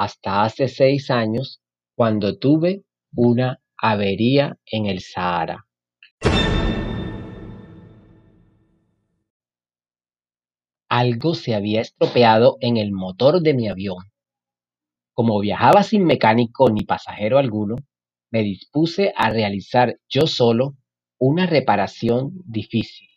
hasta hace seis años cuando tuve una avería en el Sahara. Algo se había estropeado en el motor de mi avión. Como viajaba sin mecánico ni pasajero alguno, me dispuse a realizar yo solo una reparación difícil.